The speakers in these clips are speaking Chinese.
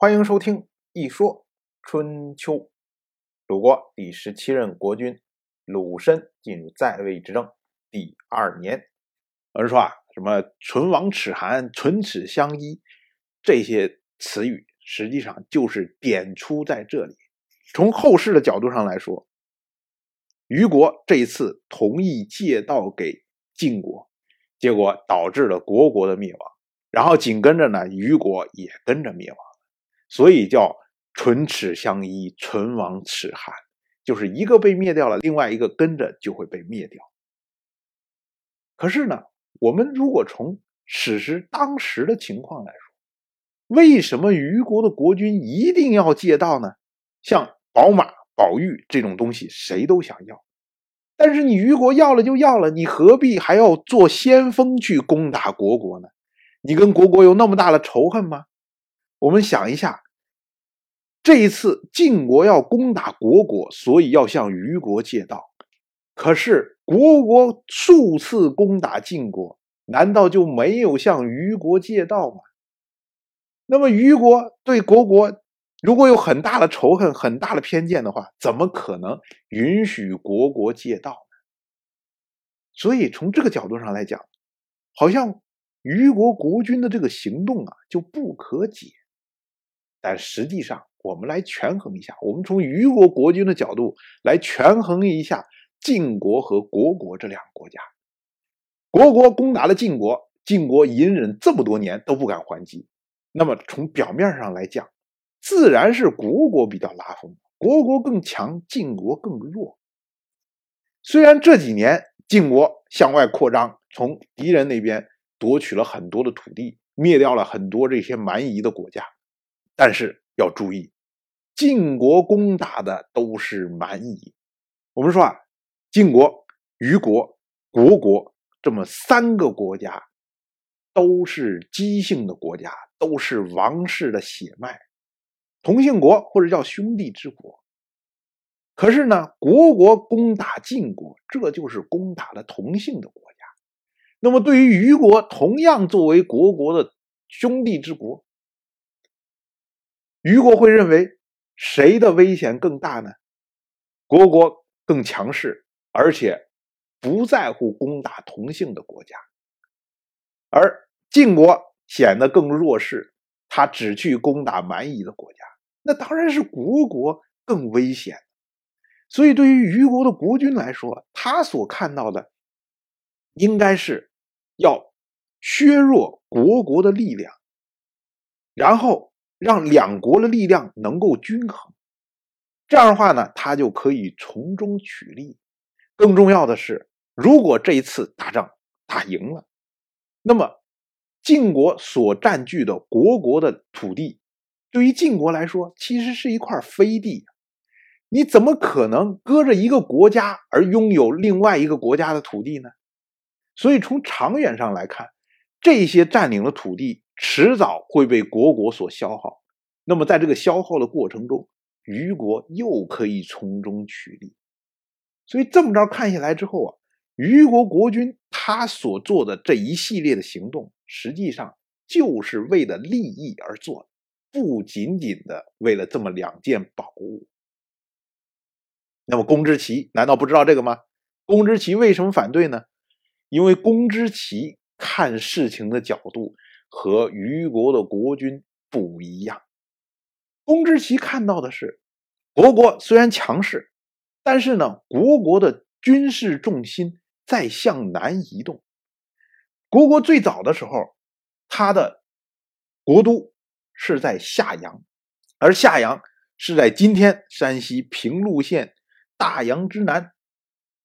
欢迎收听《一说春秋》。鲁国第十七任国君鲁申进入在位执政第二年。有人说啊，什么“唇亡齿寒”“唇齿相依”这些词语，实际上就是点出在这里。从后世的角度上来说，虞国这一次同意借道给晋国，结果导致了国国的灭亡。然后紧跟着呢，虞国也跟着灭亡。所以叫唇齿相依，唇亡齿寒，就是一个被灭掉了，另外一个跟着就会被灭掉。可是呢，我们如果从史实当时的情况来说，为什么虞国的国君一定要借道呢？像宝马、宝玉这种东西，谁都想要，但是你虞国要了就要了，你何必还要做先锋去攻打国国呢？你跟国国有那么大的仇恨吗？我们想一下，这一次晋国要攻打国国，所以要向虞国借道。可是国国数次攻打晋国，难道就没有向虞国借道吗？那么虞国对国国如果有很大的仇恨、很大的偏见的话，怎么可能允许国国借道呢？所以从这个角度上来讲，好像虞国国君的这个行动啊就不可解。但实际上，我们来权衡一下，我们从虞国国君的角度来权衡一下晋国和国国这两个国家。国国攻打了晋国，晋国隐忍这么多年都不敢还击。那么从表面上来讲，自然是国国比较拉风，国国更强，晋国更弱。虽然这几年晋国向外扩张，从敌人那边夺取了很多的土地，灭掉了很多这些蛮夷的国家。但是要注意，晋国攻打的都是蛮夷。我们说啊，晋国、虞国、国国这么三个国家，都是姬姓的国家，都是王室的血脉，同姓国或者叫兄弟之国。可是呢，国国攻打晋国，这就是攻打了同姓的国家。那么对于虞国，同样作为国国的兄弟之国。虞国会认为谁的危险更大呢？国国更强势，而且不在乎攻打同姓的国家，而晋国显得更弱势，他只去攻打蛮夷的国家，那当然是国国更危险。所以，对于虞国的国君来说，他所看到的应该是要削弱国国的力量，然后。让两国的力量能够均衡，这样的话呢，他就可以从中取利。更重要的是，如果这一次打仗打赢了，那么晋国所占据的国国的土地，对于晋国来说，其实是一块飞地。你怎么可能搁着一个国家而拥有另外一个国家的土地呢？所以从长远上来看，这些占领的土地。迟早会被国国所消耗，那么在这个消耗的过程中，虞国又可以从中取利。所以这么着看下来之后啊，虞国国君他所做的这一系列的行动，实际上就是为了利益而做，不仅仅的为了这么两件宝物。那么公之奇难道不知道这个吗？公之奇为什么反对呢？因为公之奇看事情的角度。和虞国的国君不一样，公之奇看到的是，国国虽然强势，但是呢，国国的军事重心在向南移动。国国最早的时候，他的国都是在夏阳，而夏阳是在今天山西平陆县大阳之南，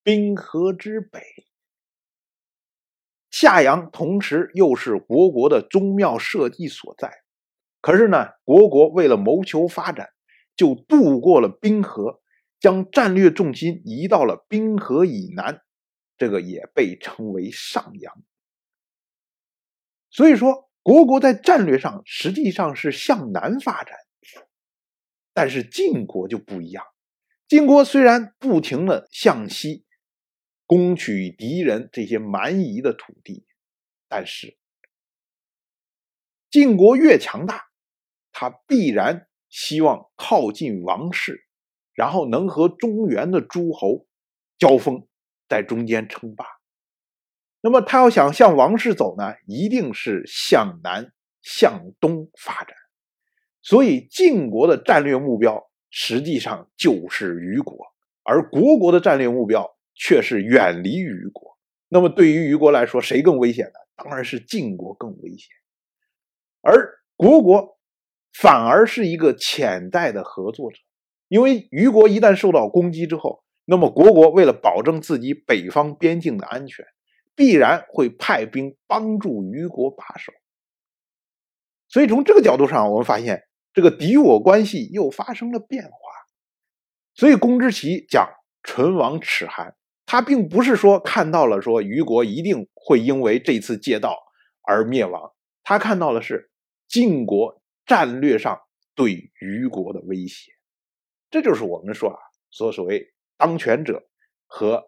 滨河之北。夏阳同时又是国国的宗庙社稷所在，可是呢，国国为了谋求发展，就渡过了冰河，将战略重心移到了冰河以南，这个也被称为上阳。所以说，国国在战略上实际上是向南发展，但是晋国就不一样，晋国虽然不停的向西。攻取敌人这些蛮夷的土地，但是晋国越强大，他必然希望靠近王室，然后能和中原的诸侯交锋，在中间称霸。那么他要想向王室走呢，一定是向南向东发展。所以晋国的战略目标实际上就是虞国，而国国的战略目标却是远离虞国。那么对于虞国来说，谁更危险呢？当然是晋国更危险，而国国反而是一个潜在的合作者，因为虞国一旦受到攻击之后，那么国国为了保证自己北方边境的安全，必然会派兵帮助虞国把守。所以从这个角度上，我们发现这个敌我关系又发生了变化。所以公之奇讲唇亡齿寒。他并不是说看到了说虞国一定会因为这次借道而灭亡，他看到的是晋国战略上对虞国的威胁。这就是我们说啊，所所谓当权者和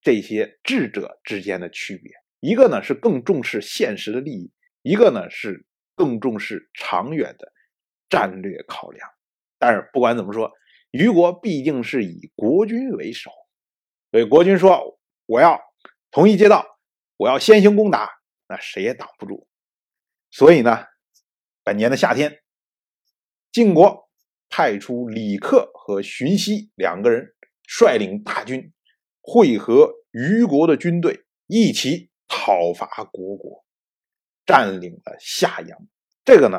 这些智者之间的区别。一个呢是更重视现实的利益，一个呢是更重视长远的战略考量。但是不管怎么说，虞国毕竟是以国君为首。所以国君说：“我要同意借道，我要先行攻打，那谁也挡不住。”所以呢，本年的夏天，晋国派出李克和荀息两个人率领大军，会合虞国的军队，一起讨伐虢国，占领了夏阳。这个呢，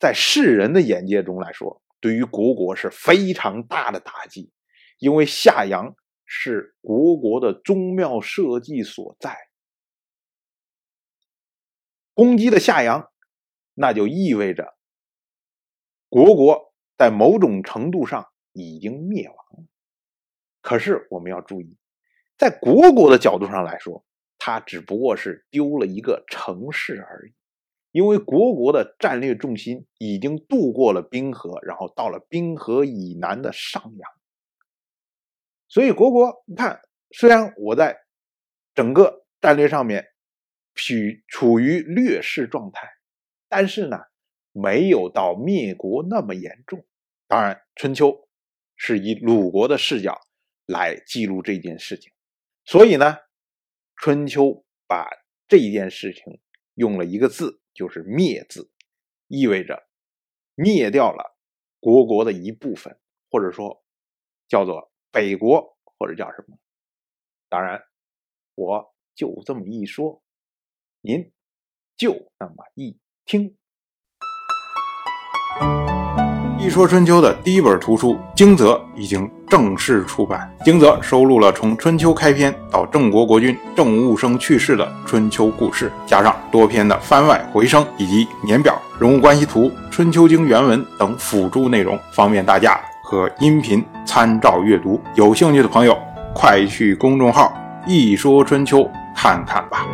在世人的眼界中来说，对于虢国是非常大的打击，因为夏阳。是国国的宗庙社稷所在，攻击的夏阳，那就意味着国国在某种程度上已经灭亡了。可是我们要注意，在国国的角度上来说，它只不过是丢了一个城市而已，因为国国的战略重心已经渡过了冰河，然后到了冰河以南的上阳。所以，国国，你看，虽然我在整个战略上面处处于劣势状态，但是呢，没有到灭国那么严重。当然，春秋是以鲁国的视角来记录这件事情，所以呢，春秋把这件事情用了一个字，就是“灭”字，意味着灭掉了国国的一部分，或者说叫做。北国或者叫什么？当然，我就这么一说，您就那么一听。一说春秋的第一本图书《惊泽》已经正式出版，《惊泽》收录了从春秋开篇到郑国国君郑务生去世的春秋故事，加上多篇的番外回声以及年表、人物关系图、春秋经原文等辅助内容，方便大家。和音频参照阅读，有兴趣的朋友快去公众号“一说春秋”看看吧。